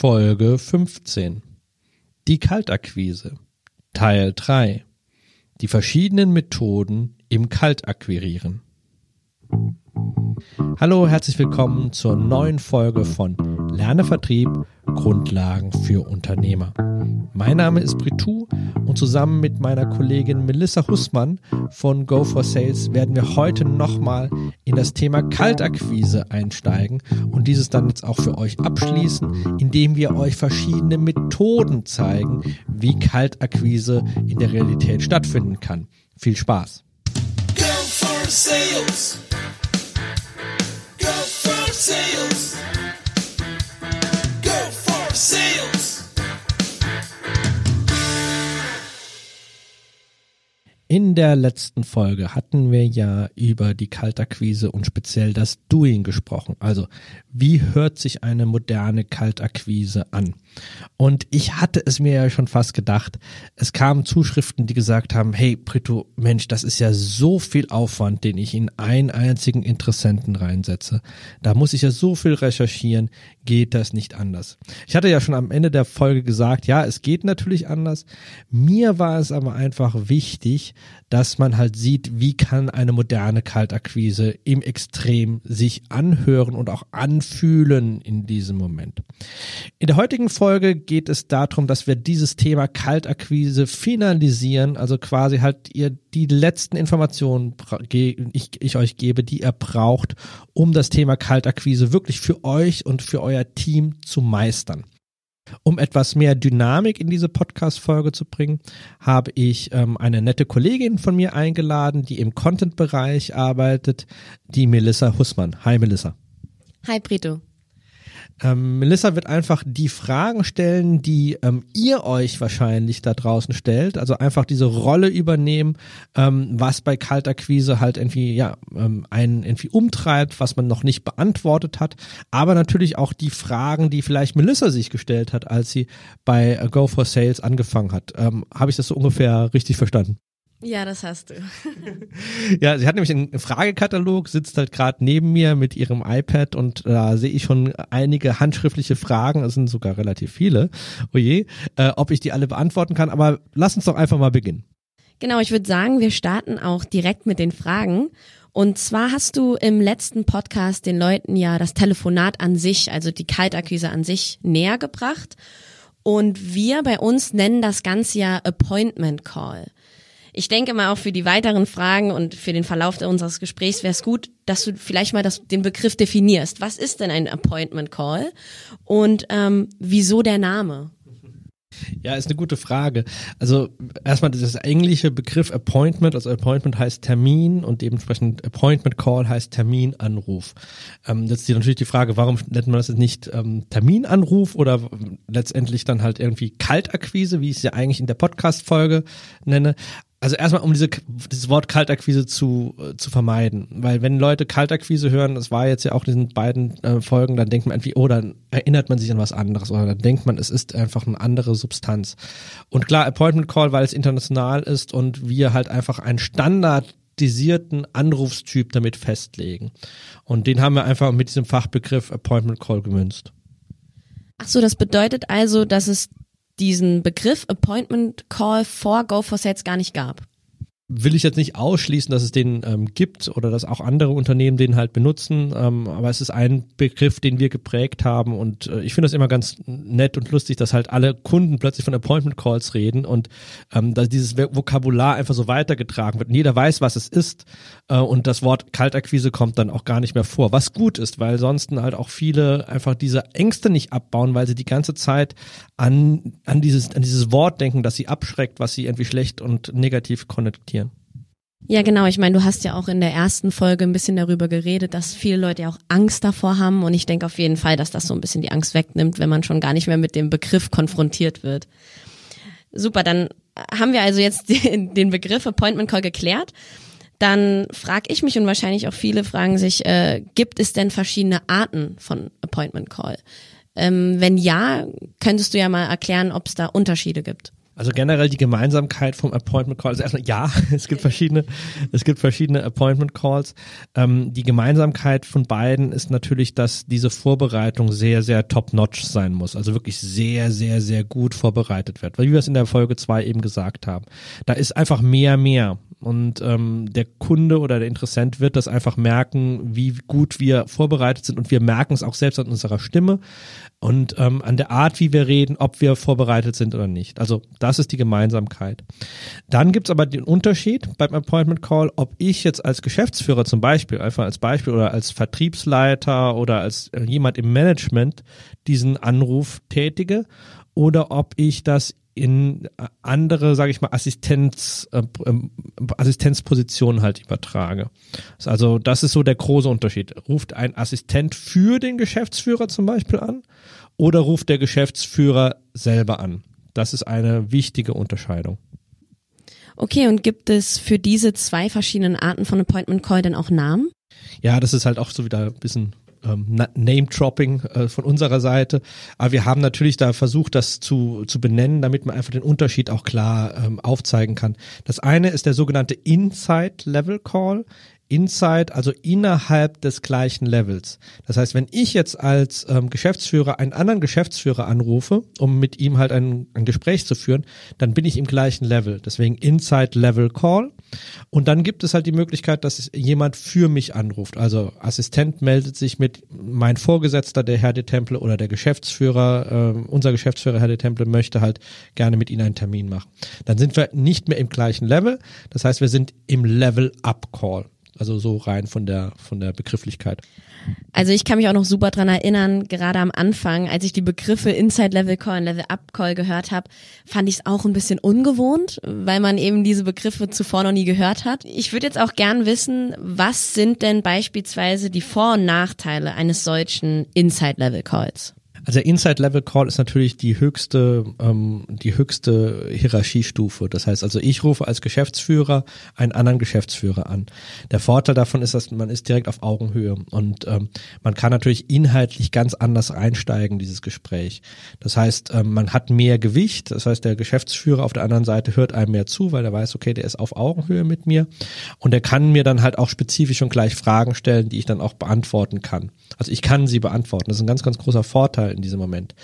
Folge 15. Die Kaltakquise. Teil 3. Die verschiedenen Methoden im Kaltakquirieren. Hallo, herzlich willkommen zur neuen Folge von Lerne Vertrieb Grundlagen für Unternehmer. Mein Name ist Britou und zusammen mit meiner Kollegin Melissa Hussmann von Go for Sales werden wir heute nochmal in das Thema Kaltakquise einsteigen und dieses dann jetzt auch für euch abschließen, indem wir euch verschiedene Methoden zeigen, wie Kaltakquise in der Realität stattfinden kann. Viel Spaß! Go for Sales! In der letzten Folge hatten wir ja über die Kaltakquise und speziell das Doing gesprochen. Also, wie hört sich eine moderne Kaltakquise an? Und ich hatte es mir ja schon fast gedacht. Es kamen Zuschriften, die gesagt haben, hey Brito, Mensch, das ist ja so viel Aufwand, den ich in einen einzigen Interessenten reinsetze. Da muss ich ja so viel recherchieren, geht das nicht anders. Ich hatte ja schon am Ende der Folge gesagt, ja, es geht natürlich anders. Mir war es aber einfach wichtig, dass man halt sieht, wie kann eine moderne Kaltakquise im Extrem sich anhören und auch anfühlen in diesem Moment. In der heutigen Folge geht es darum, dass wir dieses Thema Kaltakquise finalisieren, also quasi halt ihr die letzten Informationen ich, ich euch gebe, die ihr braucht, um das Thema Kaltakquise wirklich für euch und für euer Team zu meistern. Um etwas mehr Dynamik in diese Podcast-Folge zu bringen, habe ich ähm, eine nette Kollegin von mir eingeladen, die im Content-Bereich arbeitet, die Melissa Hussmann. Hi Melissa. Hi Brito. Ähm, Melissa wird einfach die Fragen stellen, die ähm, ihr euch wahrscheinlich da draußen stellt. Also einfach diese Rolle übernehmen, ähm, was bei Kaltakquise halt irgendwie, ja, ähm, einen irgendwie umtreibt, was man noch nicht beantwortet hat. Aber natürlich auch die Fragen, die vielleicht Melissa sich gestellt hat, als sie bei Go for Sales angefangen hat. Ähm, Habe ich das so ungefähr richtig verstanden? Ja, das hast du. ja, sie hat nämlich einen Fragekatalog, sitzt halt gerade neben mir mit ihrem iPad und da sehe ich schon einige handschriftliche Fragen, es sind sogar relativ viele, oje, äh, ob ich die alle beantworten kann, aber lass uns doch einfach mal beginnen. Genau, ich würde sagen, wir starten auch direkt mit den Fragen. Und zwar hast du im letzten Podcast den Leuten ja das Telefonat an sich, also die Kaltakquise an sich näher gebracht. Und wir bei uns nennen das Ganze ja Appointment Call. Ich denke mal auch für die weiteren Fragen und für den Verlauf unseres Gesprächs wäre es gut, dass du vielleicht mal das, den Begriff definierst. Was ist denn ein Appointment Call und ähm, wieso der Name? Ja, ist eine gute Frage. Also erstmal das englische Begriff Appointment, also Appointment heißt Termin und dementsprechend Appointment Call heißt Terminanruf. Ähm, jetzt ist natürlich die Frage, warum nennt man das nicht ähm, Terminanruf oder letztendlich dann halt irgendwie Kaltakquise, wie ich es ja eigentlich in der Podcast-Folge nenne also erstmal um diese, dieses Wort Kaltakquise zu, äh, zu vermeiden. Weil wenn Leute Kaltakquise hören, das war jetzt ja auch in diesen beiden äh, Folgen, dann denkt man irgendwie, oh, dann erinnert man sich an was anderes oder dann denkt man, es ist einfach eine andere Substanz. Und klar, Appointment Call, weil es international ist und wir halt einfach einen standardisierten Anrufstyp damit festlegen. Und den haben wir einfach mit diesem Fachbegriff Appointment Call gemünzt. Ach so, das bedeutet also, dass es diesen Begriff Appointment Call vor Go for Sales gar nicht gab will ich jetzt nicht ausschließen, dass es den ähm, gibt oder dass auch andere Unternehmen den halt benutzen, ähm, aber es ist ein Begriff, den wir geprägt haben und äh, ich finde das immer ganz nett und lustig, dass halt alle Kunden plötzlich von Appointment Calls reden und ähm, dass dieses Vokabular einfach so weitergetragen wird und jeder weiß, was es ist äh, und das Wort Kaltakquise kommt dann auch gar nicht mehr vor, was gut ist, weil sonst halt auch viele einfach diese Ängste nicht abbauen, weil sie die ganze Zeit an, an, dieses, an dieses Wort denken, das sie abschreckt, was sie irgendwie schlecht und negativ konnektieren. Ja, genau. Ich meine, du hast ja auch in der ersten Folge ein bisschen darüber geredet, dass viele Leute ja auch Angst davor haben. Und ich denke auf jeden Fall, dass das so ein bisschen die Angst wegnimmt, wenn man schon gar nicht mehr mit dem Begriff konfrontiert wird. Super, dann haben wir also jetzt den Begriff Appointment Call geklärt. Dann frage ich mich und wahrscheinlich auch viele fragen sich, äh, gibt es denn verschiedene Arten von Appointment Call? Ähm, wenn ja, könntest du ja mal erklären, ob es da Unterschiede gibt. Also generell die Gemeinsamkeit vom Appointment Call. Also erstmal ja, es gibt verschiedene, es gibt verschiedene Appointment Calls. Ähm, die Gemeinsamkeit von beiden ist natürlich, dass diese Vorbereitung sehr, sehr top-notch sein muss. Also wirklich sehr, sehr, sehr gut vorbereitet wird. Weil wie wir es in der Folge zwei eben gesagt haben. Da ist einfach mehr, mehr. Und ähm, der Kunde oder der Interessent wird das einfach merken, wie gut wir vorbereitet sind. Und wir merken es auch selbst an unserer Stimme und ähm, an der Art, wie wir reden, ob wir vorbereitet sind oder nicht. Also das ist die Gemeinsamkeit. Dann gibt's aber den Unterschied beim Appointment Call, ob ich jetzt als Geschäftsführer zum Beispiel, einfach als Beispiel oder als Vertriebsleiter oder als äh, jemand im Management diesen Anruf tätige oder ob ich das in andere, sage ich mal, Assistenz, äh, ähm, Assistenzpositionen halt übertrage. Also das ist so der große Unterschied. Ruft ein Assistent für den Geschäftsführer zum Beispiel an oder ruft der Geschäftsführer selber an? Das ist eine wichtige Unterscheidung. Okay, und gibt es für diese zwei verschiedenen Arten von Appointment Call denn auch Namen? Ja, das ist halt auch so wieder ein bisschen ähm, Name-Dropping äh, von unserer Seite. Aber wir haben natürlich da versucht, das zu, zu benennen, damit man einfach den Unterschied auch klar ähm, aufzeigen kann. Das eine ist der sogenannte Inside Level Call. Inside, also innerhalb des gleichen Levels. Das heißt, wenn ich jetzt als ähm, Geschäftsführer einen anderen Geschäftsführer anrufe, um mit ihm halt ein, ein Gespräch zu führen, dann bin ich im gleichen Level. Deswegen Inside Level Call. Und dann gibt es halt die Möglichkeit, dass jemand für mich anruft. Also Assistent meldet sich mit mein Vorgesetzter, der Herr de Temple oder der Geschäftsführer, äh, unser Geschäftsführer Herr de Temple möchte halt gerne mit Ihnen einen Termin machen. Dann sind wir nicht mehr im gleichen Level. Das heißt, wir sind im Level Up Call. Also so rein von der, von der Begrifflichkeit. Also ich kann mich auch noch super dran erinnern, gerade am Anfang, als ich die Begriffe Inside Level Call und Level Up Call gehört habe, fand ich es auch ein bisschen ungewohnt, weil man eben diese Begriffe zuvor noch nie gehört hat. Ich würde jetzt auch gern wissen, was sind denn beispielsweise die Vor- und Nachteile eines solchen Inside Level Calls? Also der Inside Level Call ist natürlich die höchste, ähm, die höchste Hierarchiestufe. Das heißt also, ich rufe als Geschäftsführer einen anderen Geschäftsführer an. Der Vorteil davon ist, dass man ist direkt auf Augenhöhe und ähm, man kann natürlich inhaltlich ganz anders einsteigen, dieses Gespräch. Das heißt, ähm, man hat mehr Gewicht. Das heißt, der Geschäftsführer auf der anderen Seite hört einem mehr zu, weil er weiß, okay, der ist auf Augenhöhe mit mir und er kann mir dann halt auch spezifisch und gleich Fragen stellen, die ich dann auch beantworten kann. Also ich kann sie beantworten. Das ist ein ganz, ganz großer Vorteil in diesem Moment.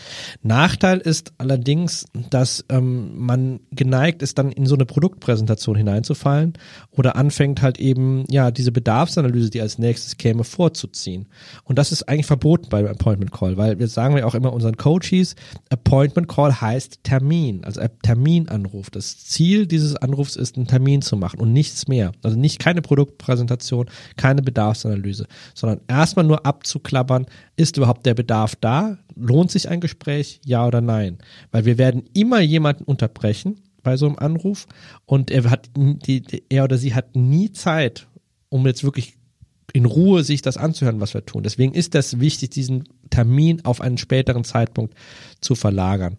Nachteil ist allerdings, dass ähm, man geneigt ist, dann in so eine Produktpräsentation hineinzufallen oder anfängt halt eben, ja, diese Bedarfsanalyse, die als nächstes käme, vorzuziehen. Und das ist eigentlich verboten beim Appointment Call, weil wir sagen ja auch immer unseren Coaches, Appointment Call heißt Termin, also Terminanruf. Das Ziel dieses Anrufs ist, einen Termin zu machen und nichts mehr. Also nicht keine Produktpräsentation, keine Bedarfsanalyse, sondern erstmal nur abzuklappern, ist überhaupt der Bedarf da? Lohnt sich ein Gespräch? Ja oder nein? Weil wir werden immer jemanden unterbrechen bei so einem Anruf und er hat die, er oder sie hat nie Zeit, um jetzt wirklich in Ruhe sich das anzuhören, was wir tun. Deswegen ist das wichtig, diesen Termin auf einen späteren Zeitpunkt zu verlagern.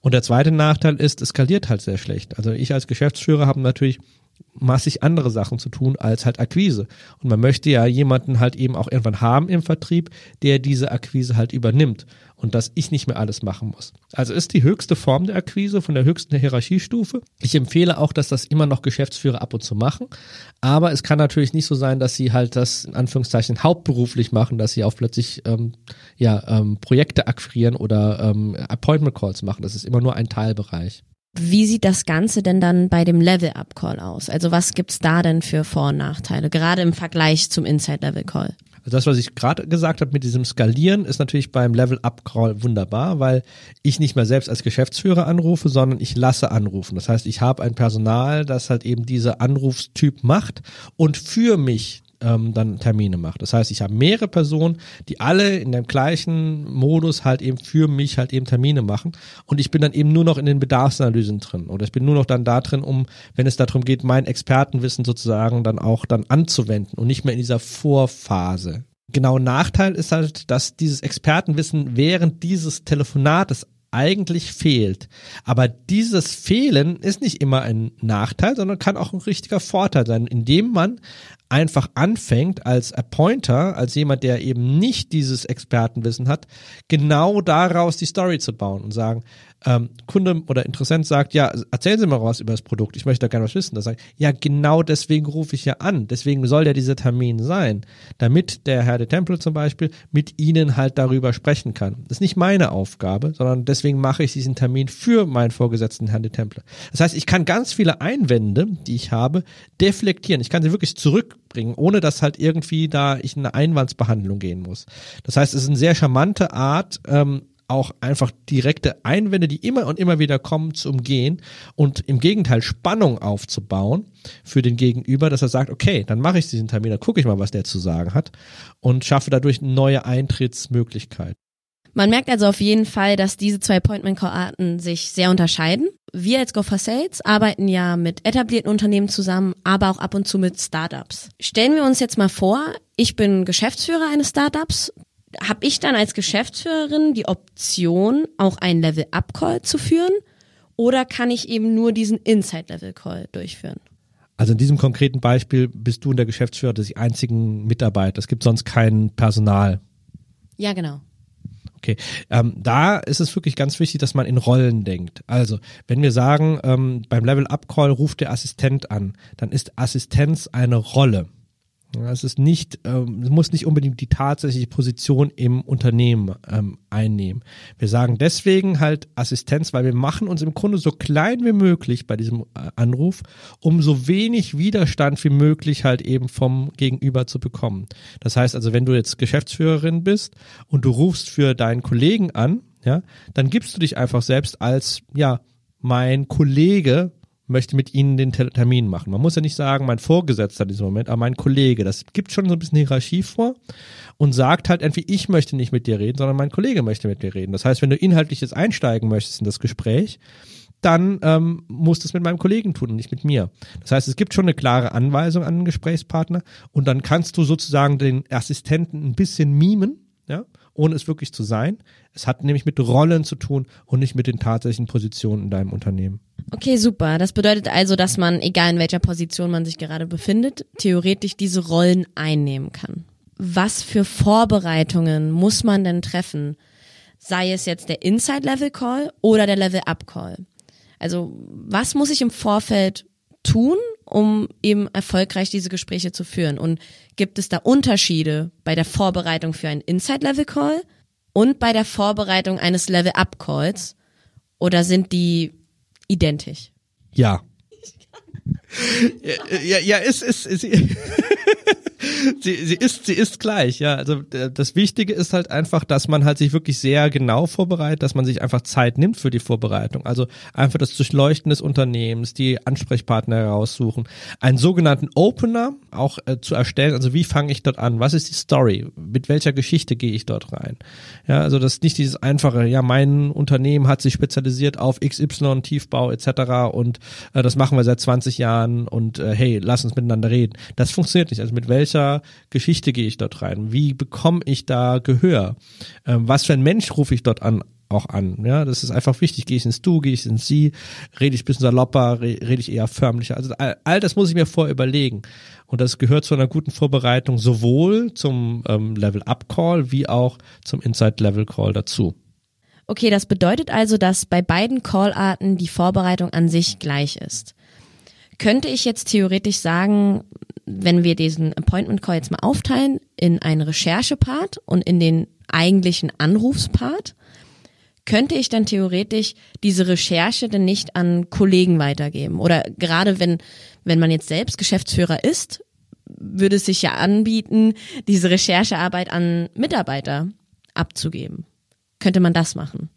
Und der zweite Nachteil ist, es skaliert halt sehr schlecht. Also ich als Geschäftsführer habe natürlich massig andere Sachen zu tun als halt Akquise. Und man möchte ja jemanden halt eben auch irgendwann haben im Vertrieb, der diese Akquise halt übernimmt und dass ich nicht mehr alles machen muss. Also ist die höchste Form der Akquise von der höchsten Hierarchiestufe. Ich empfehle auch, dass das immer noch Geschäftsführer ab und zu machen. Aber es kann natürlich nicht so sein, dass sie halt das in Anführungszeichen hauptberuflich machen, dass sie auch plötzlich ähm, ja, ähm, Projekte akquirieren oder ähm, Appointment Calls machen. Das ist immer nur ein Teilbereich. Wie sieht das Ganze denn dann bei dem Level-Up-Call aus? Also was gibt's da denn für Vor- und Nachteile, gerade im Vergleich zum Inside-Level-Call? Also das, was ich gerade gesagt habe mit diesem Skalieren, ist natürlich beim Level-Up-Call wunderbar, weil ich nicht mehr selbst als Geschäftsführer anrufe, sondern ich lasse anrufen. Das heißt, ich habe ein Personal, das halt eben diese Anrufstyp macht und für mich ähm, dann Termine macht. Das heißt, ich habe mehrere Personen, die alle in dem gleichen Modus halt eben für mich halt eben Termine machen und ich bin dann eben nur noch in den Bedarfsanalysen drin oder ich bin nur noch dann da drin, um, wenn es darum geht, mein Expertenwissen sozusagen dann auch dann anzuwenden und nicht mehr in dieser Vorphase. Genau Nachteil ist halt, dass dieses Expertenwissen während dieses Telefonates eigentlich fehlt. Aber dieses Fehlen ist nicht immer ein Nachteil, sondern kann auch ein richtiger Vorteil sein, indem man einfach anfängt als Appointer, als jemand, der eben nicht dieses Expertenwissen hat, genau daraus die Story zu bauen und sagen, ähm, Kunde oder Interessent sagt, ja, erzählen Sie mal was über das Produkt, ich möchte da gerne was wissen. Da ich, ja, genau deswegen rufe ich ja an. Deswegen soll ja dieser Termin sein, damit der Herr de Temple zum Beispiel mit Ihnen halt darüber sprechen kann. Das ist nicht meine Aufgabe, sondern deswegen mache ich diesen Termin für meinen Vorgesetzten Herrn de Temple. Das heißt, ich kann ganz viele Einwände, die ich habe, deflektieren. Ich kann sie wirklich zurückbringen, ohne dass halt irgendwie da ich in eine Einwandsbehandlung gehen muss. Das heißt, es ist eine sehr charmante Art, ähm, auch einfach direkte Einwände, die immer und immer wieder kommen, zu umgehen und im Gegenteil Spannung aufzubauen für den Gegenüber, dass er sagt, okay, dann mache ich diesen Termin, dann gucke ich mal, was der zu sagen hat und schaffe dadurch neue Eintrittsmöglichkeiten. Man merkt also auf jeden Fall, dass diese zwei Appointment-Call-Arten sich sehr unterscheiden. Wir als Go for Sales arbeiten ja mit etablierten Unternehmen zusammen, aber auch ab und zu mit Startups. Stellen wir uns jetzt mal vor, ich bin Geschäftsführer eines Startups, habe ich dann als Geschäftsführerin die Option, auch einen Level-Up-Call zu führen? Oder kann ich eben nur diesen Inside-Level-Call durchführen? Also in diesem konkreten Beispiel bist du in der Geschäftsführer des einzigen Mitarbeiter. Es gibt sonst kein Personal. Ja, genau. Okay, ähm, da ist es wirklich ganz wichtig, dass man in Rollen denkt. Also, wenn wir sagen, ähm, beim Level-Up-Call ruft der Assistent an, dann ist Assistenz eine Rolle. Es ist nicht, ähm, es muss nicht unbedingt die tatsächliche Position im Unternehmen ähm, einnehmen. Wir sagen deswegen halt Assistenz, weil wir machen uns im Grunde so klein wie möglich bei diesem äh, Anruf, um so wenig Widerstand wie möglich halt eben vom Gegenüber zu bekommen. Das heißt also, wenn du jetzt Geschäftsführerin bist und du rufst für deinen Kollegen an, ja, dann gibst du dich einfach selbst als, ja, mein Kollege möchte mit Ihnen den Termin machen. Man muss ja nicht sagen, mein Vorgesetzter in diesem Moment, aber mein Kollege. Das gibt schon so ein bisschen Hierarchie vor und sagt halt entweder ich möchte nicht mit dir reden, sondern mein Kollege möchte mit dir reden. Das heißt, wenn du inhaltlich jetzt einsteigen möchtest in das Gespräch, dann ähm, musst du es mit meinem Kollegen tun und nicht mit mir. Das heißt, es gibt schon eine klare Anweisung an den Gesprächspartner und dann kannst du sozusagen den Assistenten ein bisschen mimen, ja, ohne es wirklich zu sein. Es hat nämlich mit Rollen zu tun und nicht mit den tatsächlichen Positionen in deinem Unternehmen. Okay, super. Das bedeutet also, dass man, egal in welcher Position man sich gerade befindet, theoretisch diese Rollen einnehmen kann. Was für Vorbereitungen muss man denn treffen? Sei es jetzt der Inside-Level-Call oder der Level-Up-Call? Also, was muss ich im Vorfeld tun, um eben erfolgreich diese Gespräche zu führen? Und gibt es da Unterschiede bei der Vorbereitung für einen Inside-Level-Call und bei der Vorbereitung eines Level-Up-Calls? Oder sind die identisch? Ja. ja, ja, ja, ist, ist, ist sie, sie ist, sie ist gleich, ja. Also äh, das Wichtige ist halt einfach, dass man halt sich wirklich sehr genau vorbereitet, dass man sich einfach Zeit nimmt für die Vorbereitung. Also einfach das Durchleuchten des Unternehmens, die Ansprechpartner heraussuchen, einen sogenannten Opener auch äh, zu erstellen. Also wie fange ich dort an? Was ist die Story? Mit welcher Geschichte gehe ich dort rein? Ja, also das ist nicht dieses einfache, ja, mein Unternehmen hat sich spezialisiert auf XY, Tiefbau etc. und äh, das machen wir seit 20 Jahren und äh, hey, lass uns miteinander reden. Das funktioniert nicht. Also mit welcher Geschichte gehe ich dort rein? Wie bekomme ich da Gehör? Ähm, was für ein Mensch rufe ich dort an? auch an. Ja, das ist einfach wichtig. Gehe ich ins Du, gehe ich ins Sie, rede ich ein bisschen salopper, rede ich eher förmlicher. Also all, all, das muss ich mir vorher überlegen. Und das gehört zu einer guten Vorbereitung sowohl zum ähm, Level-Up-Call wie auch zum Inside-Level-Call dazu. Okay, das bedeutet also, dass bei beiden Call-Arten die Vorbereitung an sich gleich ist. Könnte ich jetzt theoretisch sagen, wenn wir diesen Appointment Call jetzt mal aufteilen in einen Recherche-Part und in den eigentlichen Anrufspart, könnte ich dann theoretisch diese Recherche denn nicht an Kollegen weitergeben? Oder gerade wenn, wenn man jetzt selbst Geschäftsführer ist, würde es sich ja anbieten, diese Recherchearbeit an Mitarbeiter abzugeben. Könnte man das machen?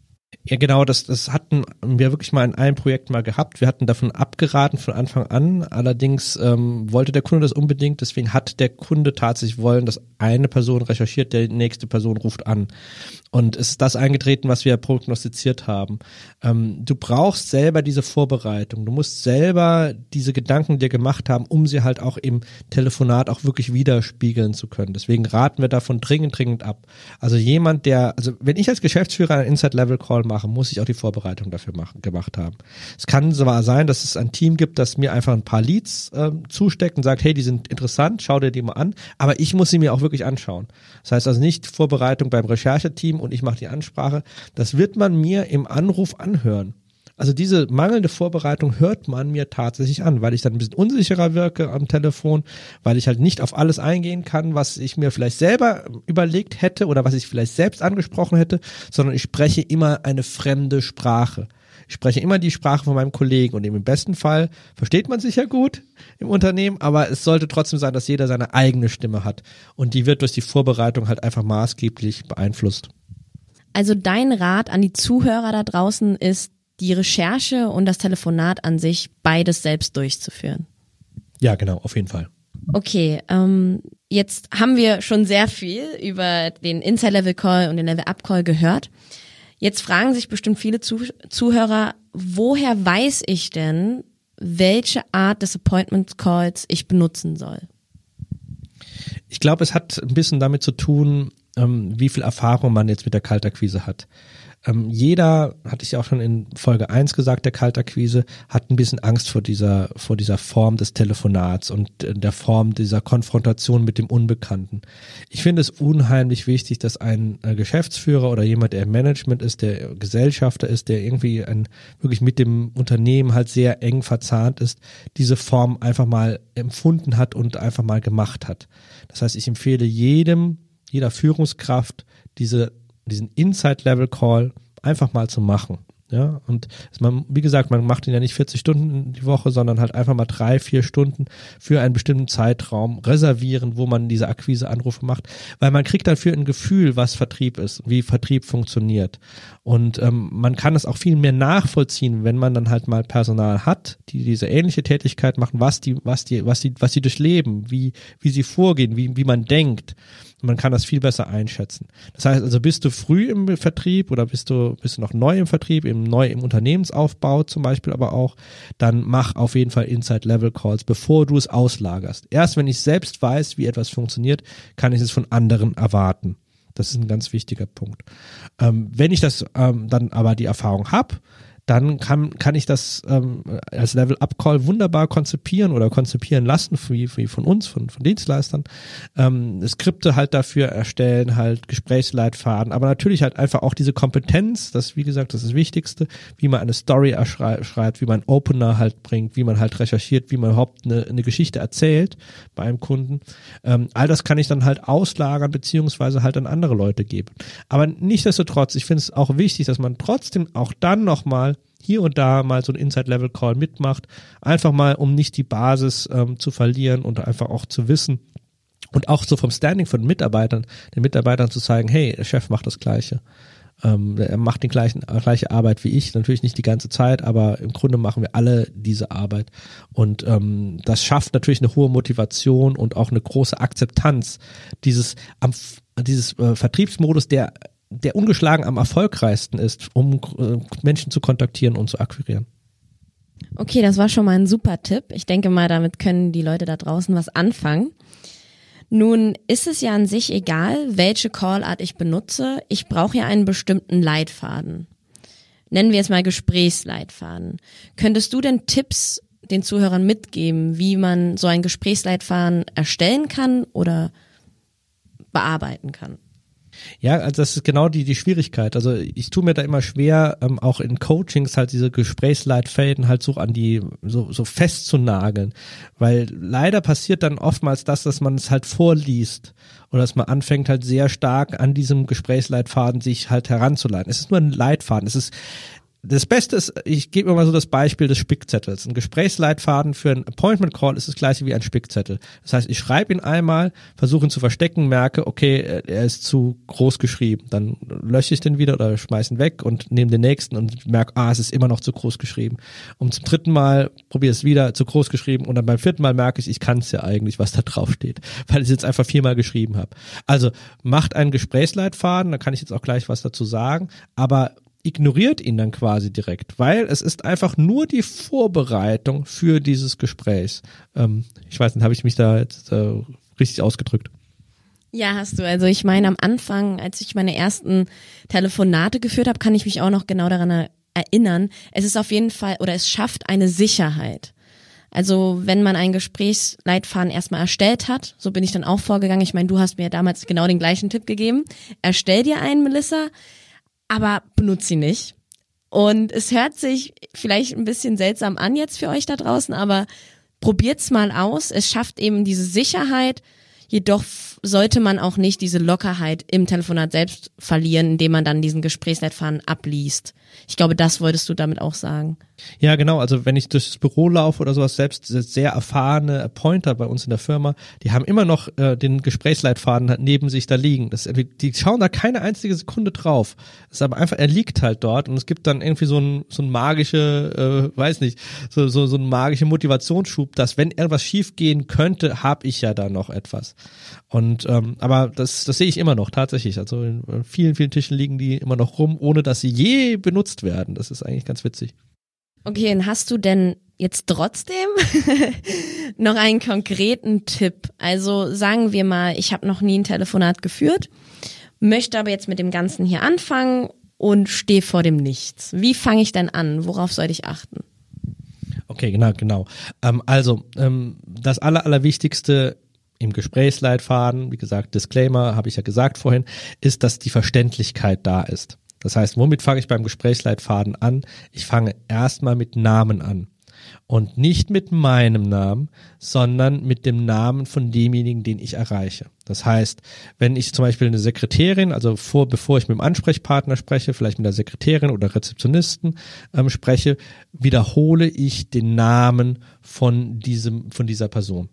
Ja, genau, das, das hatten wir wirklich mal in einem Projekt mal gehabt. Wir hatten davon abgeraten von Anfang an. Allerdings ähm, wollte der Kunde das unbedingt. Deswegen hat der Kunde tatsächlich wollen, dass eine Person recherchiert, der nächste Person ruft an. Und es ist das eingetreten, was wir prognostiziert haben. Ähm, du brauchst selber diese Vorbereitung. Du musst selber diese Gedanken dir gemacht haben, um sie halt auch im Telefonat auch wirklich widerspiegeln zu können. Deswegen raten wir davon dringend, dringend ab. Also jemand, der, also wenn ich als Geschäftsführer einen Inside-Level-Call mache, muss ich auch die Vorbereitung dafür machen, gemacht haben. Es kann zwar sein, dass es ein Team gibt, das mir einfach ein paar Leads äh, zusteckt und sagt, hey, die sind interessant, schau dir die mal an, aber ich muss sie mir auch wirklich anschauen. Das heißt also nicht Vorbereitung beim Rechercheteam und ich mache die Ansprache. Das wird man mir im Anruf anhören. Also diese mangelnde Vorbereitung hört man mir tatsächlich an, weil ich dann ein bisschen unsicherer wirke am Telefon, weil ich halt nicht auf alles eingehen kann, was ich mir vielleicht selber überlegt hätte oder was ich vielleicht selbst angesprochen hätte, sondern ich spreche immer eine fremde Sprache. Ich spreche immer die Sprache von meinem Kollegen und im besten Fall versteht man sich ja gut im Unternehmen, aber es sollte trotzdem sein, dass jeder seine eigene Stimme hat und die wird durch die Vorbereitung halt einfach maßgeblich beeinflusst. Also dein Rat an die Zuhörer da draußen ist, die Recherche und das Telefonat an sich beides selbst durchzuführen. Ja, genau, auf jeden Fall. Okay, ähm, jetzt haben wir schon sehr viel über den Inside-Level-Call und den Level-Up-Call gehört. Jetzt fragen sich bestimmt viele Zuhörer, woher weiß ich denn, welche Art des Appointment Calls ich benutzen soll? Ich glaube, es hat ein bisschen damit zu tun, ähm, wie viel Erfahrung man jetzt mit der Kaltakquise hat. Ähm, jeder, hatte ich auch schon in Folge 1 gesagt, der Kaltakquise, hat ein bisschen Angst vor dieser, vor dieser Form des Telefonats und äh, der Form dieser Konfrontation mit dem Unbekannten. Ich finde es unheimlich wichtig, dass ein äh, Geschäftsführer oder jemand, der im Management ist, der Gesellschafter ist, der irgendwie ein, wirklich mit dem Unternehmen halt sehr eng verzahnt ist, diese Form einfach mal empfunden hat und einfach mal gemacht hat. Das heißt, ich empfehle jedem, jeder Führungskraft, diese, diesen Inside-Level-Call einfach mal zu machen. Ja, und man, wie gesagt, man macht ihn ja nicht 40 Stunden die Woche, sondern halt einfach mal drei, vier Stunden für einen bestimmten Zeitraum reservieren, wo man diese Akquiseanrufe macht, weil man kriegt dafür ein Gefühl, was Vertrieb ist, wie Vertrieb funktioniert. Und ähm, man kann es auch viel mehr nachvollziehen, wenn man dann halt mal Personal hat, die diese ähnliche Tätigkeit machen, was die, was die, was die, was sie durchleben, wie, wie sie vorgehen, wie, wie man denkt. Man kann das viel besser einschätzen. Das heißt also, bist du früh im Vertrieb oder bist du, bist du noch neu im Vertrieb, im, neu im Unternehmensaufbau zum Beispiel aber auch, dann mach auf jeden Fall Inside-Level-Calls, bevor du es auslagerst. Erst wenn ich selbst weiß, wie etwas funktioniert, kann ich es von anderen erwarten. Das ist ein ganz wichtiger Punkt. Ähm, wenn ich das ähm, dann aber die Erfahrung habe, dann kann, kann ich das ähm, als Level-Up-Call wunderbar konzipieren oder konzipieren lassen, wie, wie von uns, von, von Dienstleistern. Ähm, Skripte halt dafür erstellen, halt Gesprächsleitfaden, aber natürlich halt einfach auch diese Kompetenz, das wie gesagt, das ist das Wichtigste, wie man eine Story schreibt, wie man Opener halt bringt, wie man halt recherchiert, wie man überhaupt eine, eine Geschichte erzählt bei einem Kunden. Ähm, all das kann ich dann halt auslagern, beziehungsweise halt an andere Leute geben. Aber nichtsdestotrotz, ich finde es auch wichtig, dass man trotzdem auch dann nochmal hier und da mal so ein Inside-Level-Call mitmacht. Einfach mal, um nicht die Basis ähm, zu verlieren und einfach auch zu wissen und auch so vom Standing von Mitarbeitern, den Mitarbeitern zu zeigen, hey, der Chef macht das Gleiche. Ähm, er macht die gleichen, gleiche Arbeit wie ich, natürlich nicht die ganze Zeit, aber im Grunde machen wir alle diese Arbeit. Und ähm, das schafft natürlich eine hohe Motivation und auch eine große Akzeptanz dieses, am, dieses äh, Vertriebsmodus, der der ungeschlagen am erfolgreichsten ist, um äh, Menschen zu kontaktieren und zu akquirieren. Okay, das war schon mal ein super Tipp. Ich denke mal, damit können die Leute da draußen was anfangen. Nun ist es ja an sich egal, welche Callart ich benutze. Ich brauche ja einen bestimmten Leitfaden. Nennen wir es mal Gesprächsleitfaden. Könntest du denn Tipps den Zuhörern mitgeben, wie man so ein Gesprächsleitfaden erstellen kann oder bearbeiten kann? Ja, also das ist genau die, die Schwierigkeit. Also ich tue mir da immer schwer, ähm, auch in Coachings halt diese Gesprächsleitfäden halt so an die, so, so festzunageln. Weil leider passiert dann oftmals das, dass man es halt vorliest oder dass man anfängt halt sehr stark an diesem Gesprächsleitfaden sich halt heranzuleiten. Es ist nur ein Leitfaden. Es ist das Beste ist, ich gebe immer mal so das Beispiel des Spickzettels. Ein Gesprächsleitfaden für ein Appointment Call ist das gleiche wie ein Spickzettel. Das heißt, ich schreibe ihn einmal, versuche ihn zu verstecken, merke, okay, er ist zu groß geschrieben. Dann lösche ich den wieder oder schmeiße ihn weg und nehme den nächsten und merke, ah, es ist immer noch zu groß geschrieben. Und zum dritten Mal probiere es wieder zu groß geschrieben und dann beim vierten Mal merke ich, ich kann es ja eigentlich, was da drauf steht, weil ich es jetzt einfach viermal geschrieben habe. Also macht einen Gesprächsleitfaden, da kann ich jetzt auch gleich was dazu sagen, aber ignoriert ihn dann quasi direkt, weil es ist einfach nur die Vorbereitung für dieses Gespräch. Ähm, ich weiß nicht, habe ich mich da jetzt äh, richtig ausgedrückt? Ja, hast du. Also ich meine, am Anfang, als ich meine ersten Telefonate geführt habe, kann ich mich auch noch genau daran erinnern. Es ist auf jeden Fall oder es schafft eine Sicherheit. Also wenn man einen Gesprächsleitfaden erstmal erstellt hat, so bin ich dann auch vorgegangen. Ich meine, du hast mir damals genau den gleichen Tipp gegeben. Erstell dir einen, Melissa aber benutze ihn nicht. Und es hört sich vielleicht ein bisschen seltsam an jetzt für euch da draußen, aber probiert's mal aus. Es schafft eben diese Sicherheit. Jedoch sollte man auch nicht diese Lockerheit im Telefonat selbst verlieren, indem man dann diesen Gesprächsleitfaden abliest. Ich glaube, das wolltest du damit auch sagen. Ja, genau. Also wenn ich durchs Büro laufe oder sowas, selbst sehr erfahrene Appointer bei uns in der Firma, die haben immer noch äh, den Gesprächsleitfaden neben sich da liegen. Das, die schauen da keine einzige Sekunde drauf. Das ist aber einfach, er liegt halt dort und es gibt dann irgendwie so ein, so ein magische, äh, weiß nicht, so, so, so ein magische Motivationsschub, dass wenn irgendwas schief gehen könnte, habe ich ja da noch etwas. Und ähm, aber das, das sehe ich immer noch tatsächlich. Also in vielen, vielen Tischen liegen die immer noch rum, ohne dass sie je benutzt werden. Das ist eigentlich ganz witzig. Okay, und hast du denn jetzt trotzdem noch einen konkreten Tipp? Also sagen wir mal, ich habe noch nie ein Telefonat geführt, möchte aber jetzt mit dem Ganzen hier anfangen und stehe vor dem Nichts. Wie fange ich denn an? Worauf sollte ich achten? Okay, genau, genau. Ähm, also ähm, das aller, allerwichtigste im Gesprächsleitfaden, wie gesagt, Disclaimer, habe ich ja gesagt vorhin, ist, dass die Verständlichkeit da ist. Das heißt, womit fange ich beim Gesprächsleitfaden an? Ich fange erstmal mit Namen an. Und nicht mit meinem Namen, sondern mit dem Namen von demjenigen, den ich erreiche. Das heißt, wenn ich zum Beispiel eine Sekretärin, also vor, bevor ich mit dem Ansprechpartner spreche, vielleicht mit der Sekretärin oder Rezeptionisten ähm, spreche, wiederhole ich den Namen von diesem, von dieser Person.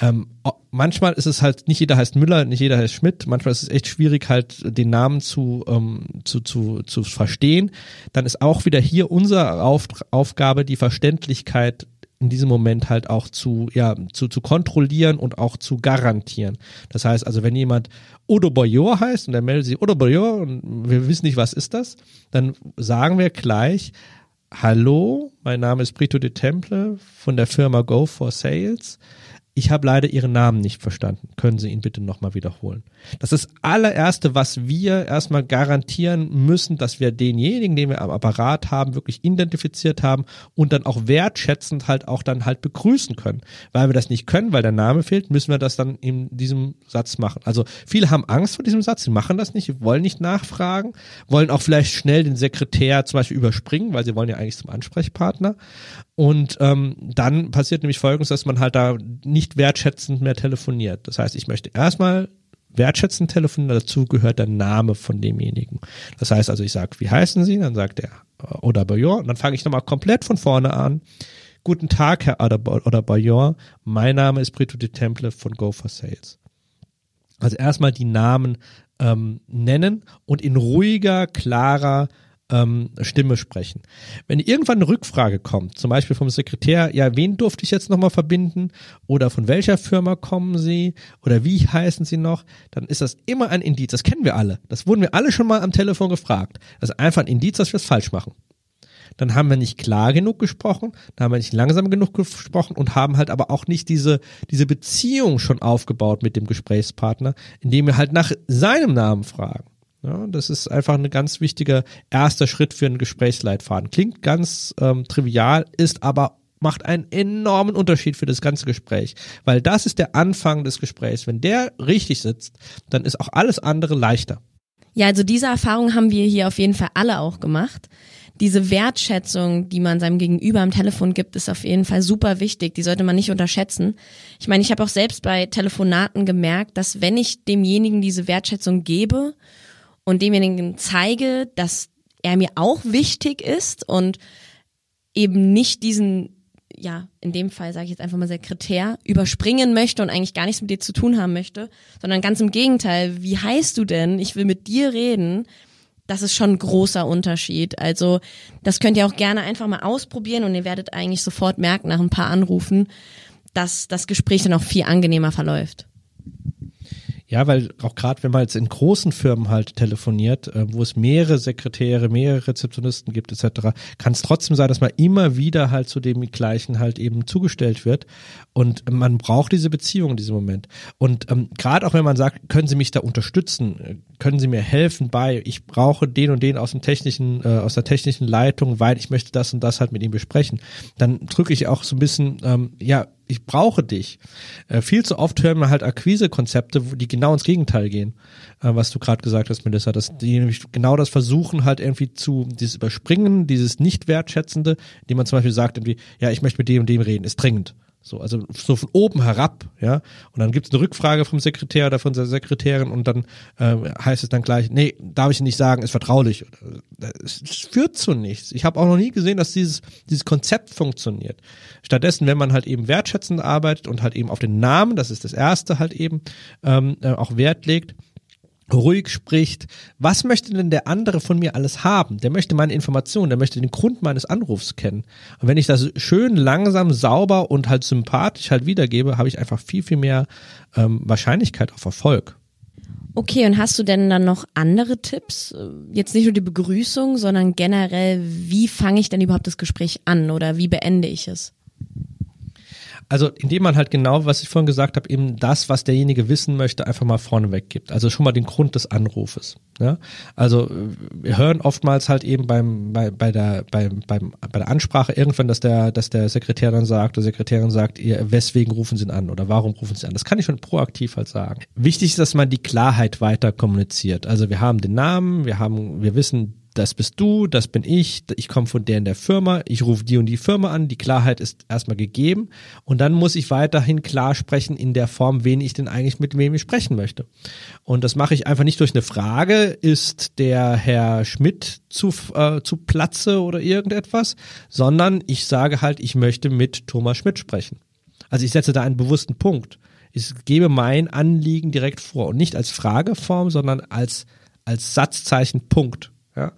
Ähm, manchmal ist es halt, nicht jeder heißt Müller, nicht jeder heißt Schmidt, manchmal ist es echt schwierig, halt den Namen zu, ähm, zu, zu, zu verstehen. Dann ist auch wieder hier unsere Auf Aufgabe, die Verständlichkeit in diesem Moment halt auch zu, ja, zu, zu kontrollieren und auch zu garantieren. Das heißt also, wenn jemand Odo Boyor heißt und er meldet sich Odo Boyor und wir wissen nicht, was ist das, dann sagen wir gleich, Hallo, mein Name ist Brito de Temple von der Firma Go for Sales. Ich habe leider Ihren Namen nicht verstanden. Können Sie ihn bitte nochmal wiederholen? Das ist das allererste, was wir erstmal garantieren müssen, dass wir denjenigen, den wir am Apparat haben, wirklich identifiziert haben und dann auch wertschätzend halt auch dann halt begrüßen können. Weil wir das nicht können, weil der Name fehlt, müssen wir das dann in diesem Satz machen. Also viele haben Angst vor diesem Satz, sie machen das nicht, wollen nicht nachfragen, wollen auch vielleicht schnell den Sekretär zum Beispiel überspringen, weil sie wollen ja eigentlich zum Ansprechpartner. Und ähm, dann passiert nämlich folgendes, dass man halt da nicht wertschätzend mehr telefoniert. Das heißt, ich möchte erstmal wertschätzend telefonieren, dazu gehört der Name von demjenigen. Das heißt also, ich sage, wie heißen Sie? Dann sagt er oder Bayor und dann fange ich nochmal komplett von vorne an. Guten Tag, Herr oder Bayor. Mein Name ist Brito de Temple von Go for Sales. Also erstmal die Namen ähm, nennen und in ruhiger, klarer ähm, Stimme sprechen. Wenn irgendwann eine Rückfrage kommt, zum Beispiel vom Sekretär, ja, wen durfte ich jetzt nochmal verbinden oder von welcher Firma kommen Sie oder wie heißen Sie noch, dann ist das immer ein Indiz. Das kennen wir alle. Das wurden wir alle schon mal am Telefon gefragt. Das ist einfach ein Indiz, dass wir es falsch machen. Dann haben wir nicht klar genug gesprochen, dann haben wir nicht langsam genug gesprochen und haben halt aber auch nicht diese, diese Beziehung schon aufgebaut mit dem Gesprächspartner, indem wir halt nach seinem Namen fragen. Ja, das ist einfach ein ganz wichtiger erster Schritt für einen Gesprächsleitfaden. Klingt ganz ähm, trivial, ist aber macht einen enormen Unterschied für das ganze Gespräch, weil das ist der Anfang des Gesprächs. Wenn der richtig sitzt, dann ist auch alles andere leichter. Ja, also diese Erfahrung haben wir hier auf jeden Fall alle auch gemacht. Diese Wertschätzung, die man seinem Gegenüber am Telefon gibt, ist auf jeden Fall super wichtig. Die sollte man nicht unterschätzen. Ich meine, ich habe auch selbst bei Telefonaten gemerkt, dass wenn ich demjenigen diese Wertschätzung gebe und demjenigen zeige, dass er mir auch wichtig ist und eben nicht diesen ja, in dem Fall sage ich jetzt einfach mal Sekretär, überspringen möchte und eigentlich gar nichts mit dir zu tun haben möchte, sondern ganz im Gegenteil, wie heißt du denn? Ich will mit dir reden. Das ist schon ein großer Unterschied. Also das könnt ihr auch gerne einfach mal ausprobieren und ihr werdet eigentlich sofort merken nach ein paar Anrufen, dass das Gespräch dann auch viel angenehmer verläuft. Ja, weil auch gerade wenn man jetzt in großen Firmen halt telefoniert, äh, wo es mehrere Sekretäre, mehrere Rezeptionisten gibt etc., kann es trotzdem sein, dass man immer wieder halt zu dem gleichen halt eben zugestellt wird und man braucht diese Beziehung in diesem Moment. Und ähm, gerade auch wenn man sagt, können Sie mich da unterstützen, können Sie mir helfen bei, ich brauche den und den aus dem technischen, äh, aus der technischen Leitung, weil ich möchte das und das halt mit ihm besprechen, dann drücke ich auch so ein bisschen, ähm, ja, ich brauche dich. Äh, viel zu oft hören wir halt Akquisekonzepte, die genau ins Gegenteil gehen, äh, was du gerade gesagt hast, Melissa, dass die nämlich genau das versuchen halt irgendwie zu, dieses Überspringen, dieses Nicht-Wertschätzende, indem man zum Beispiel sagt irgendwie, ja, ich möchte mit dem und dem reden, ist dringend. So, also so von oben herab, ja. Und dann gibt es eine Rückfrage vom Sekretär oder von der Sekretärin und dann äh, heißt es dann gleich, nee, darf ich nicht sagen, ist vertraulich. Es führt zu nichts. Ich habe auch noch nie gesehen, dass dieses, dieses Konzept funktioniert. Stattdessen, wenn man halt eben wertschätzend arbeitet und halt eben auf den Namen, das ist das Erste, halt eben ähm, äh, auch Wert legt, ruhig spricht. Was möchte denn der andere von mir alles haben? Der möchte meine Informationen, der möchte den Grund meines Anrufs kennen. Und wenn ich das schön langsam, sauber und halt sympathisch halt wiedergebe, habe ich einfach viel, viel mehr ähm, Wahrscheinlichkeit auf Erfolg. Okay, und hast du denn dann noch andere Tipps? Jetzt nicht nur die Begrüßung, sondern generell, wie fange ich denn überhaupt das Gespräch an oder wie beende ich es? Also indem man halt genau, was ich vorhin gesagt habe, eben das, was derjenige wissen möchte, einfach mal vorneweg gibt. Also schon mal den Grund des Anrufes. Ja? Also wir hören oftmals halt eben beim, bei, bei, der, beim, beim, bei der Ansprache irgendwann, dass der, dass der Sekretär dann sagt, oder Sekretärin sagt, ihr, weswegen rufen Sie ihn an oder warum rufen Sie an? Das kann ich schon proaktiv halt sagen. Wichtig ist, dass man die Klarheit weiter kommuniziert. Also wir haben den Namen, wir haben, wir wissen, das bist du, das bin ich, ich komme von der in der Firma, ich rufe die und die Firma an, die Klarheit ist erstmal gegeben und dann muss ich weiterhin klar sprechen in der Form, wen ich denn eigentlich mit wem ich sprechen möchte. Und das mache ich einfach nicht durch eine Frage, ist der Herr Schmidt zu, äh, zu Platze oder irgendetwas, sondern ich sage halt, ich möchte mit Thomas Schmidt sprechen. Also ich setze da einen bewussten Punkt. Ich gebe mein Anliegen direkt vor und nicht als Frageform, sondern als, als Satzzeichen Punkt. Ja.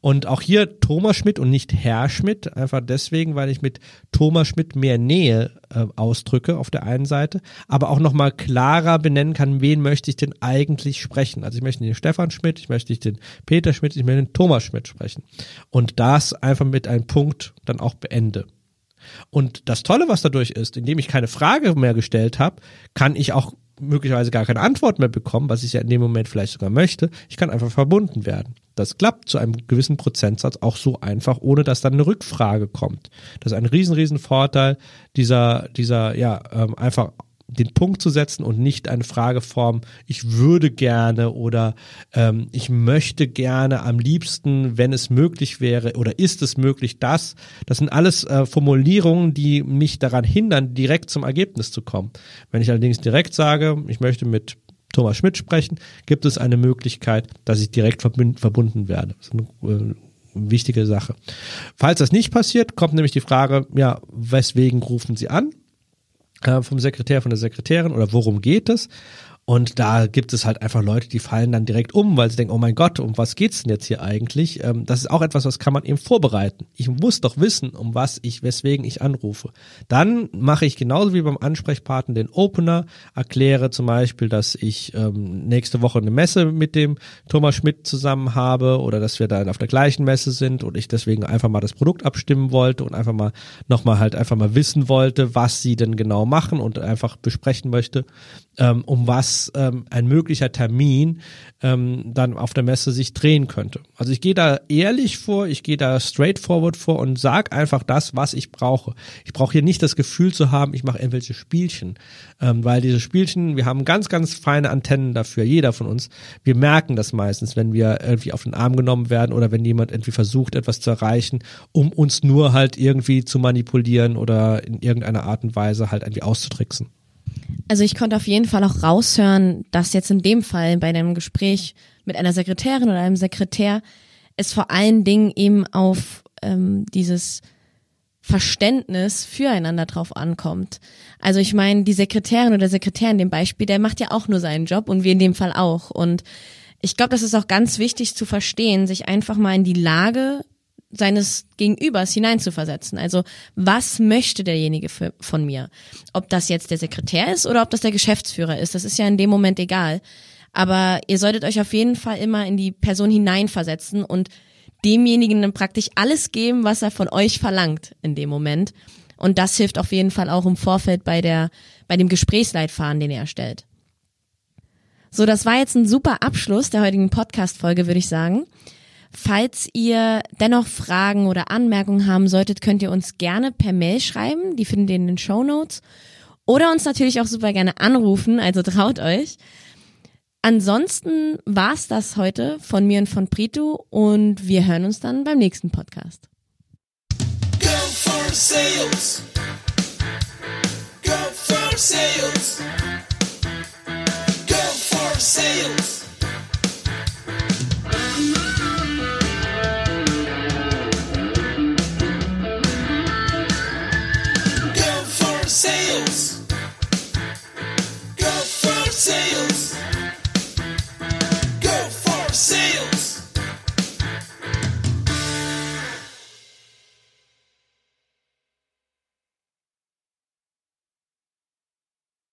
Und auch hier Thomas Schmidt und nicht Herr Schmidt, einfach deswegen, weil ich mit Thomas Schmidt mehr Nähe äh, ausdrücke auf der einen Seite, aber auch nochmal klarer benennen kann, wen möchte ich denn eigentlich sprechen. Also ich möchte den Stefan Schmidt, ich möchte den Peter Schmidt, ich möchte den Thomas Schmidt sprechen. Und das einfach mit einem Punkt dann auch beende. Und das Tolle, was dadurch ist, indem ich keine Frage mehr gestellt habe, kann ich auch möglicherweise gar keine Antwort mehr bekommen, was ich ja in dem Moment vielleicht sogar möchte. Ich kann einfach verbunden werden. Das klappt zu einem gewissen Prozentsatz auch so einfach, ohne dass dann eine Rückfrage kommt. Das ist ein riesen, riesen Vorteil dieser, dieser, ja, ähm, einfach den Punkt zu setzen und nicht eine Frageform, ich würde gerne oder ähm, ich möchte gerne am liebsten, wenn es möglich wäre oder ist es möglich, das. Das sind alles äh, Formulierungen, die mich daran hindern, direkt zum Ergebnis zu kommen. Wenn ich allerdings direkt sage, ich möchte mit Thomas Schmidt sprechen, gibt es eine Möglichkeit, dass ich direkt verbunden werde. Das ist eine äh, wichtige Sache. Falls das nicht passiert, kommt nämlich die Frage, ja, weswegen rufen Sie an? Vom Sekretär, von der Sekretärin oder worum geht es? Und da gibt es halt einfach Leute, die fallen dann direkt um, weil sie denken, oh mein Gott, um was geht's denn jetzt hier eigentlich? Ähm, das ist auch etwas, was kann man eben vorbereiten. Ich muss doch wissen, um was ich, weswegen ich anrufe. Dann mache ich genauso wie beim Ansprechpartner den Opener, erkläre zum Beispiel, dass ich ähm, nächste Woche eine Messe mit dem Thomas Schmidt zusammen habe oder dass wir dann auf der gleichen Messe sind und ich deswegen einfach mal das Produkt abstimmen wollte und einfach mal nochmal halt einfach mal wissen wollte, was sie denn genau machen und einfach besprechen möchte, um was ähm, ein möglicher Termin ähm, dann auf der Messe sich drehen könnte. Also ich gehe da ehrlich vor, ich gehe da straightforward vor und sag einfach das, was ich brauche. Ich brauche hier nicht das Gefühl zu haben, ich mache irgendwelche Spielchen, ähm, weil diese Spielchen, wir haben ganz, ganz feine Antennen dafür, jeder von uns. Wir merken das meistens, wenn wir irgendwie auf den Arm genommen werden oder wenn jemand irgendwie versucht, etwas zu erreichen, um uns nur halt irgendwie zu manipulieren oder in irgendeiner Art und Weise halt irgendwie auszutricksen. Also ich konnte auf jeden Fall auch raushören, dass jetzt in dem Fall bei einem Gespräch mit einer Sekretärin oder einem Sekretär es vor allen Dingen eben auf ähm, dieses Verständnis füreinander drauf ankommt. Also ich meine, die Sekretärin oder Sekretär in dem Beispiel, der macht ja auch nur seinen Job und wir in dem Fall auch. Und ich glaube, das ist auch ganz wichtig zu verstehen, sich einfach mal in die Lage seines Gegenübers hineinzuversetzen. Also was möchte derjenige für, von mir? Ob das jetzt der Sekretär ist oder ob das der Geschäftsführer ist, das ist ja in dem Moment egal. Aber ihr solltet euch auf jeden Fall immer in die Person hineinversetzen und demjenigen dann praktisch alles geben, was er von euch verlangt in dem Moment. Und das hilft auf jeden Fall auch im Vorfeld bei der, bei dem Gesprächsleitfaden, den ihr erstellt. So, das war jetzt ein super Abschluss der heutigen Podcast-Folge, würde ich sagen. Falls ihr dennoch Fragen oder Anmerkungen haben solltet, könnt ihr uns gerne per Mail schreiben. Die findet ihr in den Show Notes. Oder uns natürlich auch super gerne anrufen, also traut euch. Ansonsten war's das heute von mir und von Prito und wir hören uns dann beim nächsten Podcast. Go for sales. Go for sales. Go for sales.